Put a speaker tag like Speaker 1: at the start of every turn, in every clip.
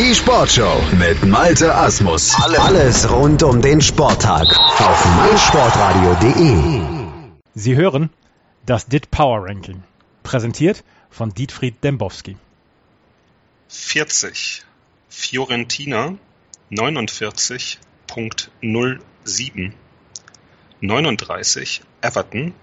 Speaker 1: Die Sportshow mit Malte Asmus. Alles rund um den Sporttag auf meinsportradio.de.
Speaker 2: Sie hören das DIT Power Ranking, präsentiert von Dietfried Dembowski.
Speaker 3: 40 Fiorentina 49.07 39 Everton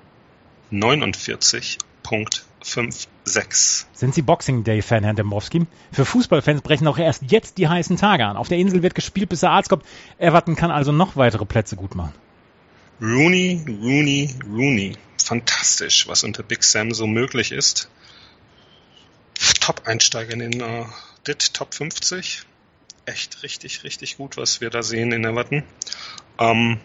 Speaker 3: 49.56
Speaker 2: Sind Sie Boxing Day Fan, Herr Dembowski? Für Fußballfans brechen auch erst jetzt die heißen Tage an. Auf der Insel wird gespielt, bis der Arzt kommt. Everton kann also noch weitere Plätze gut machen.
Speaker 3: Rooney, Rooney, Rooney. Fantastisch, was unter Big Sam so möglich ist. Top-Einsteiger in den uh, DIT Top 50. Echt richtig, richtig gut, was wir da sehen in Everton. Ähm,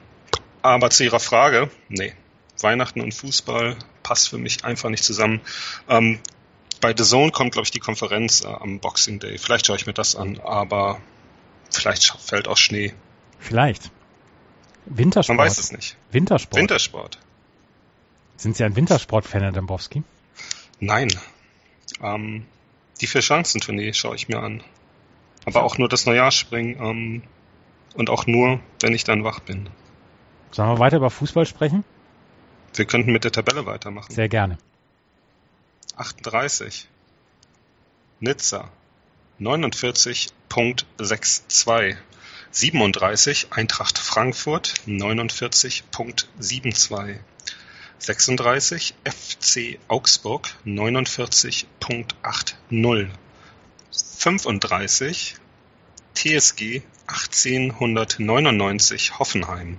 Speaker 3: aber zu Ihrer Frage, nee, Weihnachten und Fußball passt für mich einfach nicht zusammen. Ähm, bei The Zone kommt, glaube ich, die Konferenz äh, am Boxing Day. Vielleicht schaue ich mir das an, aber vielleicht fällt auch Schnee.
Speaker 2: Vielleicht. Wintersport.
Speaker 3: Man weiß es nicht.
Speaker 2: Wintersport.
Speaker 3: Wintersport.
Speaker 2: Sind Sie ein Wintersport-Fan, Herr Dembowski?
Speaker 3: Nein. Ähm, die Vier-Chancen-Tournee schaue ich mir an. Aber auch nur das Neujahrsspringen ähm, und auch nur, wenn ich dann wach bin.
Speaker 2: Sollen wir weiter über Fußball sprechen?
Speaker 3: Wir könnten mit der Tabelle weitermachen.
Speaker 2: Sehr gerne.
Speaker 3: 38. Nizza 49.62. 37 Eintracht Frankfurt 49.72. 36 FC Augsburg 49.80. 35 TSG 1899 Hoffenheim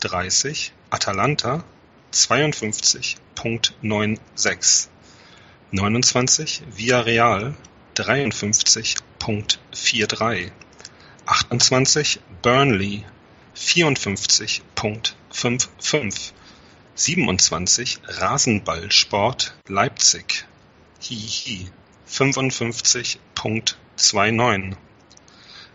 Speaker 3: 30 Atalanta 52.96. 29 Villarreal 53.43. 28 Burnley 54.55. 27 Rasenballsport Leipzig Hihi 55.29.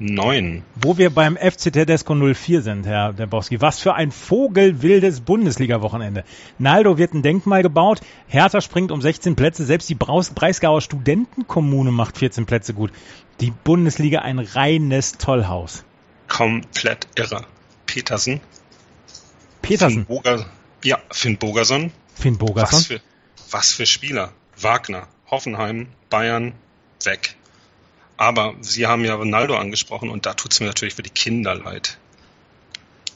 Speaker 3: 58.39.
Speaker 2: Wo wir beim FC Tedesco 04 sind, Herr Dembowski, was für ein vogelwildes Bundesliga-Wochenende. Naldo wird ein Denkmal gebaut, Hertha springt um 16 Plätze, selbst die Breisgauer Studentenkommune macht 14 Plätze gut. Die Bundesliga ein reines Tollhaus.
Speaker 3: Komplett irre. Petersen.
Speaker 2: Petersen.
Speaker 3: Finn Boger, ja, Finn Bogerson.
Speaker 2: Finn Bogerson.
Speaker 3: Was für, was für Spieler. Wagner, Hoffenheim, Bayern, weg. Aber Sie haben ja Ronaldo angesprochen und da tut es mir natürlich für die Kinder leid,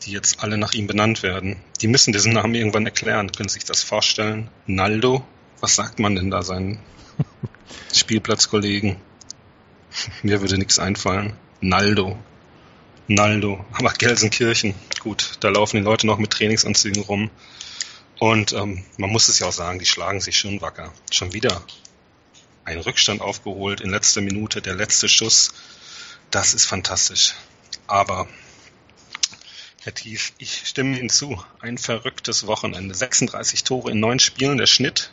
Speaker 3: die jetzt alle nach ihm benannt werden. Die müssen diesen Namen irgendwann erklären. Können Sie sich das vorstellen? Naldo? Was sagt man denn da seinen Spielplatzkollegen? Mir würde nichts einfallen. Naldo. Naldo. Aber Gelsenkirchen, gut, da laufen die Leute noch mit Trainingsanzügen rum. Und ähm, man muss es ja auch sagen, die schlagen sich schon wacker. Schon wieder ein Rückstand aufgeholt in letzter Minute, der letzte Schuss. Das ist fantastisch. Aber, Herr Tief, ich stimme Ihnen zu. Ein verrücktes Wochenende. 36 Tore in neun Spielen. Der Schnitt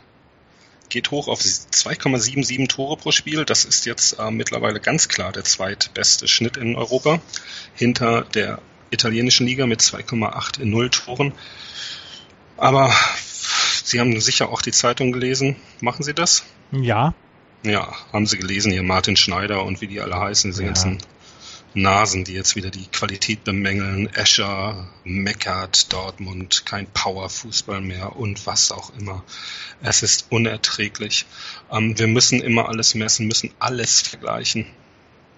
Speaker 3: geht hoch auf 2,77 Tore pro Spiel. Das ist jetzt äh, mittlerweile ganz klar der zweitbeste Schnitt in Europa. Hinter der italienischen Liga mit 2,8 in null Toren. Aber Sie haben sicher auch die Zeitung gelesen. Machen Sie das?
Speaker 2: Ja.
Speaker 3: Ja, haben Sie gelesen, hier Martin Schneider und wie die alle heißen, diese ja. ganzen Nasen, die jetzt wieder die Qualität bemängeln. Escher, meckert, Dortmund, kein Power-Fußball mehr und was auch immer. Es ist unerträglich. Ähm, wir müssen immer alles messen, müssen alles vergleichen.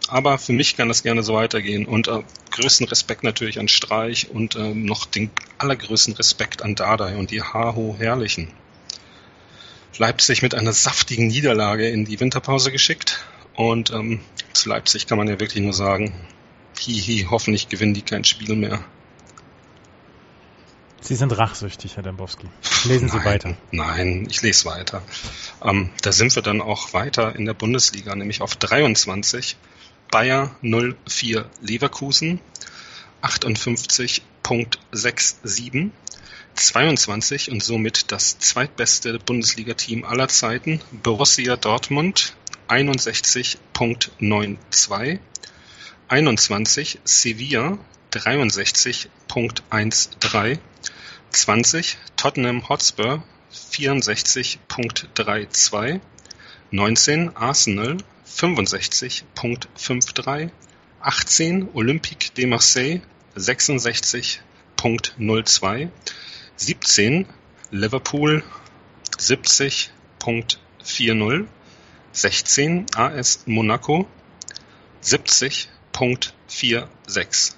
Speaker 3: Aber für mich kann das gerne so weitergehen. Und äh, größten Respekt natürlich an Streich und äh, noch den allergrößten Respekt an Dardai und die Haho Herrlichen. Leipzig mit einer saftigen Niederlage in die Winterpause geschickt. Und ähm, zu Leipzig kann man ja wirklich nur sagen, hihi, hoffentlich gewinnen die kein Spiel mehr.
Speaker 2: Sie sind rachsüchtig, Herr Dembowski. Lesen Sie
Speaker 3: nein,
Speaker 2: weiter.
Speaker 3: Nein, ich lese weiter. Ähm, da sind wir dann auch weiter in der Bundesliga, nämlich auf 23. Bayer 04 Leverkusen 58.67. 22 und somit das zweitbeste Bundesliga-Team aller Zeiten, Borussia Dortmund 61.92, 21 Sevilla 63.13, 20 Tottenham Hotspur 64.32, 19 Arsenal 65.53, 18 Olympique de Marseille 66.02, 17 Liverpool 70.40, 16 AS Monaco 70.46,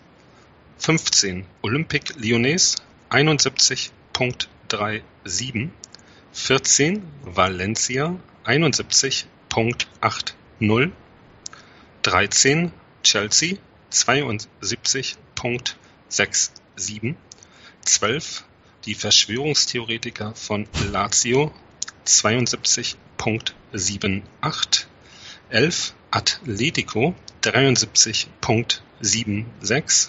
Speaker 3: 15 Olympique Lyonnais 71.37, 14 Valencia 71.80, 13 Chelsea 72.67, 12 die Verschwörungstheoretiker von Lazio 72.78, 11 Atletico 73.76,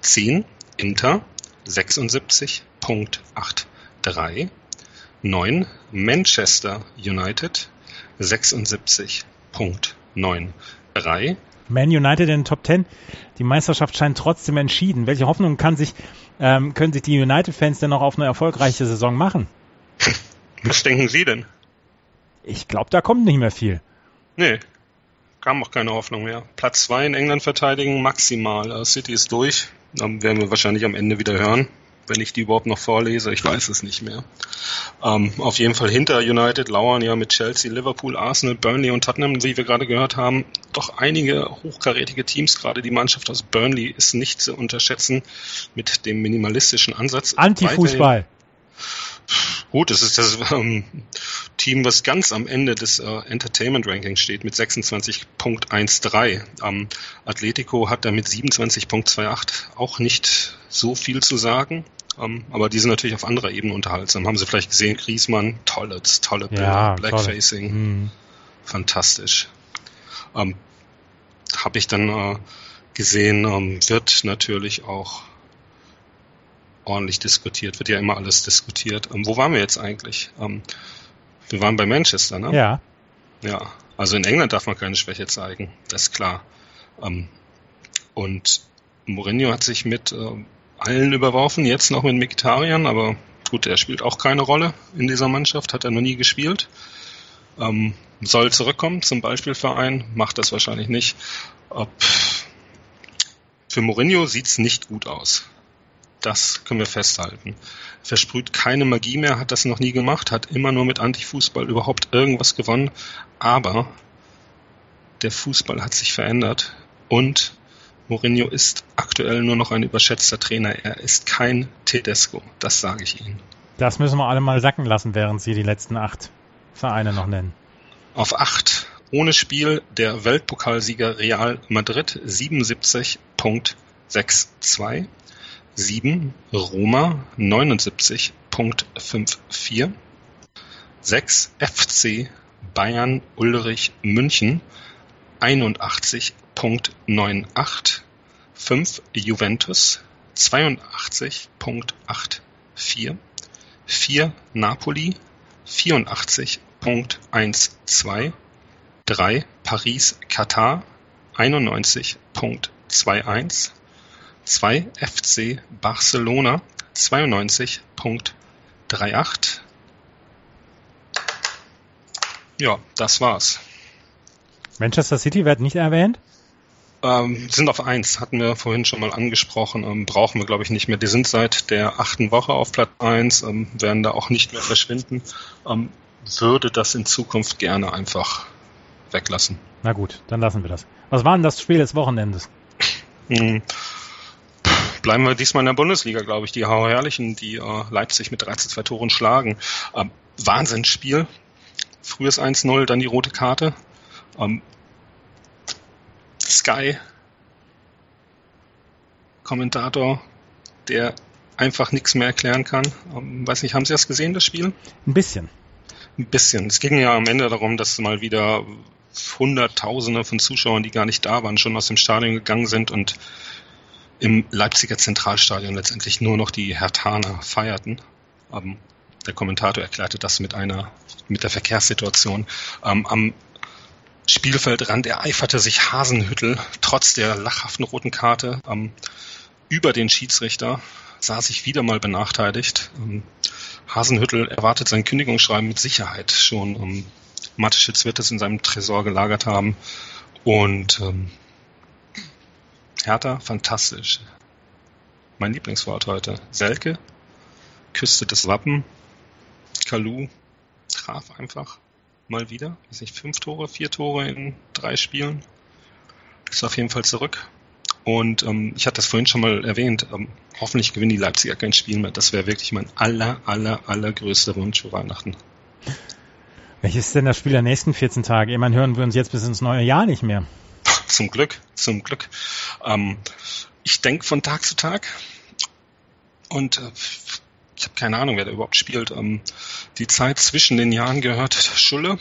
Speaker 3: 10 Inter 76.83, 9 Manchester United 76.93.
Speaker 2: Man United in den Top 10. Die Meisterschaft scheint trotzdem entschieden. Welche Hoffnung kann sich, ähm, können sich die United-Fans denn noch auf eine erfolgreiche Saison machen?
Speaker 3: Was denken Sie denn?
Speaker 2: Ich glaube, da kommt nicht mehr viel.
Speaker 3: Nee, kam auch keine Hoffnung mehr. Platz 2 in England verteidigen, maximal. Uh, City ist durch. Dann werden wir wahrscheinlich am Ende wieder hören, wenn ich die überhaupt noch vorlese. Ich weiß es nicht mehr. Ähm, auf jeden Fall hinter United lauern ja mit Chelsea, Liverpool, Arsenal, Burnley und Tottenham, wie wir gerade gehört haben, doch einige hochkarätige Teams. Gerade die Mannschaft aus Burnley ist nicht zu unterschätzen mit dem minimalistischen Ansatz.
Speaker 2: Antifußball.
Speaker 3: Gut, es ist das ähm, Team, was ganz am Ende des äh, Entertainment Rankings steht mit 26.13. Ähm, Atletico hat da mit 27.28 auch nicht so viel zu sagen. Ähm, aber die sind natürlich auf anderer Ebene unterhaltsam. Haben Sie vielleicht gesehen, Griesmann, tolles, tolle Bilder,
Speaker 2: Ja,
Speaker 3: Blackfacing,
Speaker 2: Hm.
Speaker 3: fantastisch. Ähm, Habe ich dann äh, gesehen, ähm, wird natürlich auch ordentlich diskutiert, wird ja immer alles diskutiert. Ähm, wo waren wir jetzt eigentlich? Ähm, wir waren bei Manchester, ne?
Speaker 2: Ja.
Speaker 3: Ja, also in England darf man keine Schwäche zeigen, das ist klar. Ähm, und Mourinho hat sich mit allen überworfen, jetzt noch mit Mkhitaryan, aber gut, er spielt auch keine Rolle in dieser Mannschaft, hat er noch nie gespielt. Ähm, soll zurückkommen zum Beispielverein, macht das wahrscheinlich nicht. Ob, für Mourinho sieht's nicht gut aus. Das können wir festhalten. Versprüht keine Magie mehr, hat das noch nie gemacht, hat immer nur mit Antifußball überhaupt irgendwas gewonnen. Aber der Fußball hat sich verändert und Mourinho ist aktuell nur noch ein überschätzter Trainer. Er ist kein Tedesco, das sage ich Ihnen.
Speaker 2: Das müssen wir alle mal sacken lassen, während Sie die letzten acht Vereine noch nennen.
Speaker 3: Auf acht ohne Spiel der Weltpokalsieger Real Madrid 77.62. 7 Roma 79.54. 6 FC Bayern Ulrich München 81.98. 5 Juventus 82.84. 4 Napoli 84.12. 3 Paris Katar 91.21. 2 FC Barcelona 92.38. Ja, das war's.
Speaker 2: Manchester City wird nicht erwähnt.
Speaker 3: Ähm, sind auf eins, hatten wir vorhin schon mal angesprochen, ähm, brauchen wir glaube ich nicht mehr. Die sind seit der achten Woche auf Platz eins, ähm, werden da auch nicht mehr verschwinden. Ähm, würde das in Zukunft gerne einfach weglassen.
Speaker 2: Na gut, dann lassen wir das. Was war denn das Spiel des Wochenendes?
Speaker 3: Hm. Bleiben wir diesmal in der Bundesliga, glaube ich. Die Herrlichen, die äh, Leipzig mit 13 2 Toren schlagen. Ähm, Wahnsinnsspiel. Frühes 1-0, dann die rote Karte. Ähm, Sky Kommentator, der einfach nichts mehr erklären kann. Ähm, weiß nicht, haben Sie das gesehen, das Spiel?
Speaker 2: Ein bisschen.
Speaker 3: Ein bisschen. Es ging ja am Ende darum, dass mal wieder Hunderttausende von Zuschauern, die gar nicht da waren, schon aus dem Stadion gegangen sind und im Leipziger Zentralstadion letztendlich nur noch die Hertaner feierten. Ähm, der Kommentator erklärte das mit einer, mit der Verkehrssituation. Ähm, am Spielfeldrand ereiferte sich Hasenhüttel trotz der lachhaften roten Karte ähm, über den Schiedsrichter, sah sich wieder mal benachteiligt. Ähm, Hasenhüttel erwartet sein Kündigungsschreiben mit Sicherheit schon. Ähm, Mateschitz wird es in seinem Tresor gelagert haben. Und ähm, Hertha, fantastisch. Mein Lieblingswort heute. Selke küsste das Wappen. Kalu traf einfach mal wieder. Weiß nicht, fünf Tore, vier Tore in drei Spielen. Ist auf jeden Fall zurück. Und ähm, ich hatte das vorhin schon mal erwähnt. Ähm, hoffentlich gewinnen die Leipziger kein Spiel mehr. Das wäre wirklich mein aller, aller, allergrößter Wunsch für Weihnachten.
Speaker 2: Welches ist denn das Spiel der nächsten 14 Tage? Immerhin hören wir uns jetzt bis ins neue Jahr nicht mehr.
Speaker 3: Zum Glück, zum Glück. Ähm, ich denke von Tag zu Tag und äh, ich habe keine Ahnung, wer da überhaupt spielt. Ähm, die Zeit zwischen den Jahren gehört Schulle,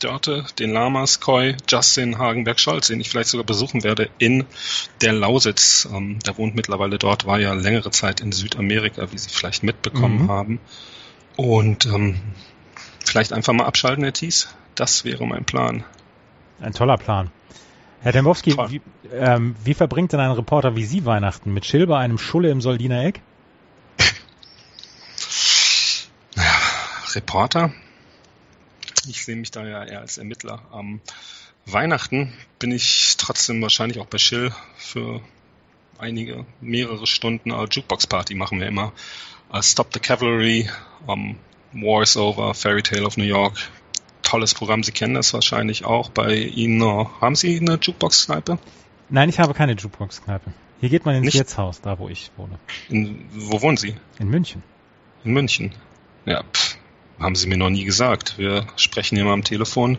Speaker 3: Dörte, den Lamas, Koi, Justin, Hagenberg, Scholz, den ich vielleicht sogar besuchen werde in der Lausitz. Ähm, der wohnt mittlerweile dort, war ja längere Zeit in Südamerika, wie Sie vielleicht mitbekommen mhm. haben. Und ähm, vielleicht einfach mal abschalten, Herr Thies. Das wäre mein Plan.
Speaker 2: Ein toller Plan. Herr Dembowski, wie, ähm, wie, verbringt denn ein Reporter wie Sie Weihnachten? Mit Schill bei einem Schulle im Soldiner Eck?
Speaker 3: Reporter? Ich sehe mich da ja eher als Ermittler. Am Weihnachten bin ich trotzdem wahrscheinlich auch bei Schill für einige, mehrere Stunden. Uh, Jukebox Party machen wir immer. Uh, Stop the Cavalry, um, War is Over, Fairy Tale of New York. Tolles Programm, Sie kennen das wahrscheinlich auch. Bei Ihnen, haben Sie eine Jukebox-Kneipe?
Speaker 2: Nein, ich habe keine Jukebox-Kneipe. Hier geht man ins Nicht? Wirtshaus, da wo ich wohne.
Speaker 3: In, wo wohnen Sie?
Speaker 2: In München.
Speaker 3: In München. Ja, pff, haben Sie mir noch nie gesagt. Wir sprechen mal am Telefon.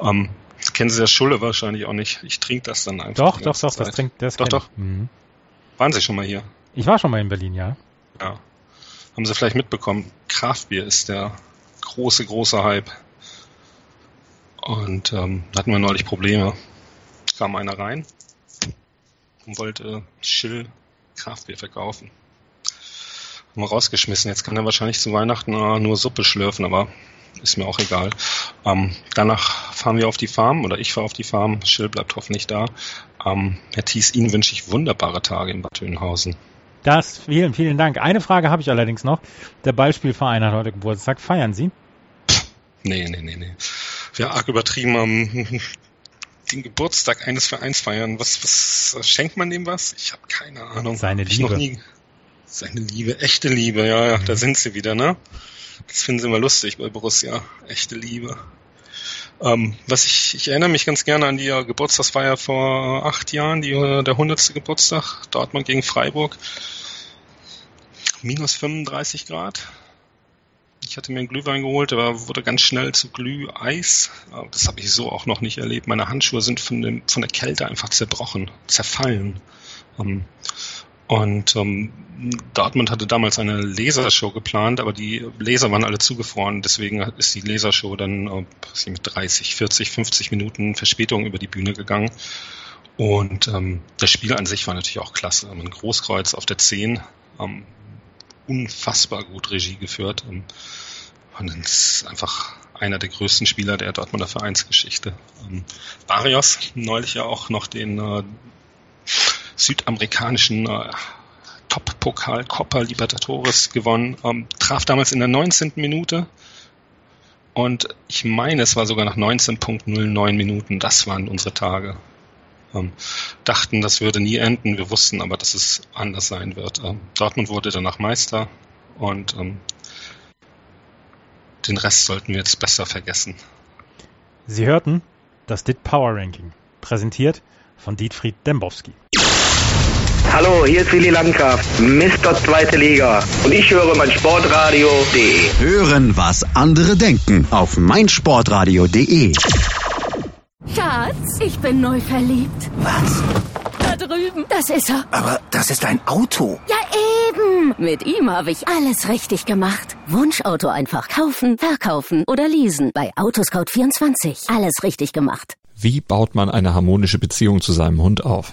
Speaker 3: Ähm, kennen Sie das Schulle wahrscheinlich auch nicht. Ich trinke das dann einfach.
Speaker 2: Doch, doch, doch, das trinkt, das
Speaker 3: Doch, doch. Mhm. Waren Sie schon mal hier?
Speaker 2: Ich war schon mal in Berlin, ja.
Speaker 3: Ja. Haben Sie vielleicht mitbekommen, Kraftbier ist der große, große Hype. Und ähm, da hatten wir neulich Probleme. Kam einer rein und wollte Schill Kraftbier verkaufen haben wir rausgeschmissen. Jetzt kann er wahrscheinlich zu Weihnachten äh, nur Suppe schlürfen, aber ist mir auch egal. Ähm, danach fahren wir auf die Farm oder ich fahre auf die Farm. Schill bleibt hoffentlich da. Ähm, Herr Thies, Ihnen wünsche ich wunderbare Tage in Bad Oeynhausen.
Speaker 2: Das, vielen, vielen Dank. Eine Frage habe ich allerdings noch. Der Ballspielverein hat heute Geburtstag. Feiern Sie?
Speaker 3: Nee, nee, nee, nee. Wir arg übertrieben am den Geburtstag eines Vereins feiern. Was, was schenkt man dem was? Ich habe keine Ahnung.
Speaker 2: Seine Liebe.
Speaker 3: Seine Liebe, echte Liebe, ja, ja, mhm. da sind sie wieder, ne? Das finden sie immer lustig bei Borussia. Echte Liebe. Ähm, was ich, ich erinnere mich ganz gerne an die äh, Geburtstagsfeier vor acht Jahren, die, äh, der hundertste Geburtstag, Dortmund gegen Freiburg. Minus 35 Grad. Ich hatte mir einen Glühwein geholt, der wurde ganz schnell zu Glüheis. Das habe ich so auch noch nicht erlebt. Meine Handschuhe sind von, dem, von der Kälte einfach zerbrochen, zerfallen. Ähm, und ähm, Dortmund hatte damals eine Lasershow geplant, aber die Laser waren alle zugefroren. Deswegen ist die Lasershow dann äh, mit 30, 40, 50 Minuten Verspätung über die Bühne gegangen. Und ähm, das Spiel an sich war natürlich auch klasse. Ein Großkreuz auf der 10, ähm, unfassbar gut Regie geführt. Ähm, und das ist einfach einer der größten Spieler der Dortmunder Vereinsgeschichte. Ähm, Barrios, neulich ja auch noch den äh, südamerikanischen äh, Top-Pokal Copa Libertadores gewonnen, ähm, traf damals in der 19. Minute und ich meine, es war sogar nach 19.09 Minuten, das waren unsere Tage. Ähm, dachten, das würde nie enden, wir wussten aber, dass es anders sein wird. Ähm, Dortmund wurde danach Meister und ähm, den Rest sollten wir jetzt besser vergessen.
Speaker 2: Sie hörten das DIT Power Ranking, präsentiert von Dietfried Dembowski.
Speaker 4: Hallo, hier ist Willi Landgraf, Mr. Zweite Liga. Und ich höre mein Sportradio.de.
Speaker 1: Hören, was andere denken auf meinsportradio.de.
Speaker 5: Schatz, ich bin neu verliebt.
Speaker 6: Was?
Speaker 5: Da drüben. Das ist er.
Speaker 6: Aber das ist ein Auto.
Speaker 5: Ja, eben. Mit ihm habe ich alles richtig gemacht. Wunschauto einfach kaufen, verkaufen oder leasen. Bei Autoscout24. Alles richtig gemacht.
Speaker 7: Wie baut man eine harmonische Beziehung zu seinem Hund auf?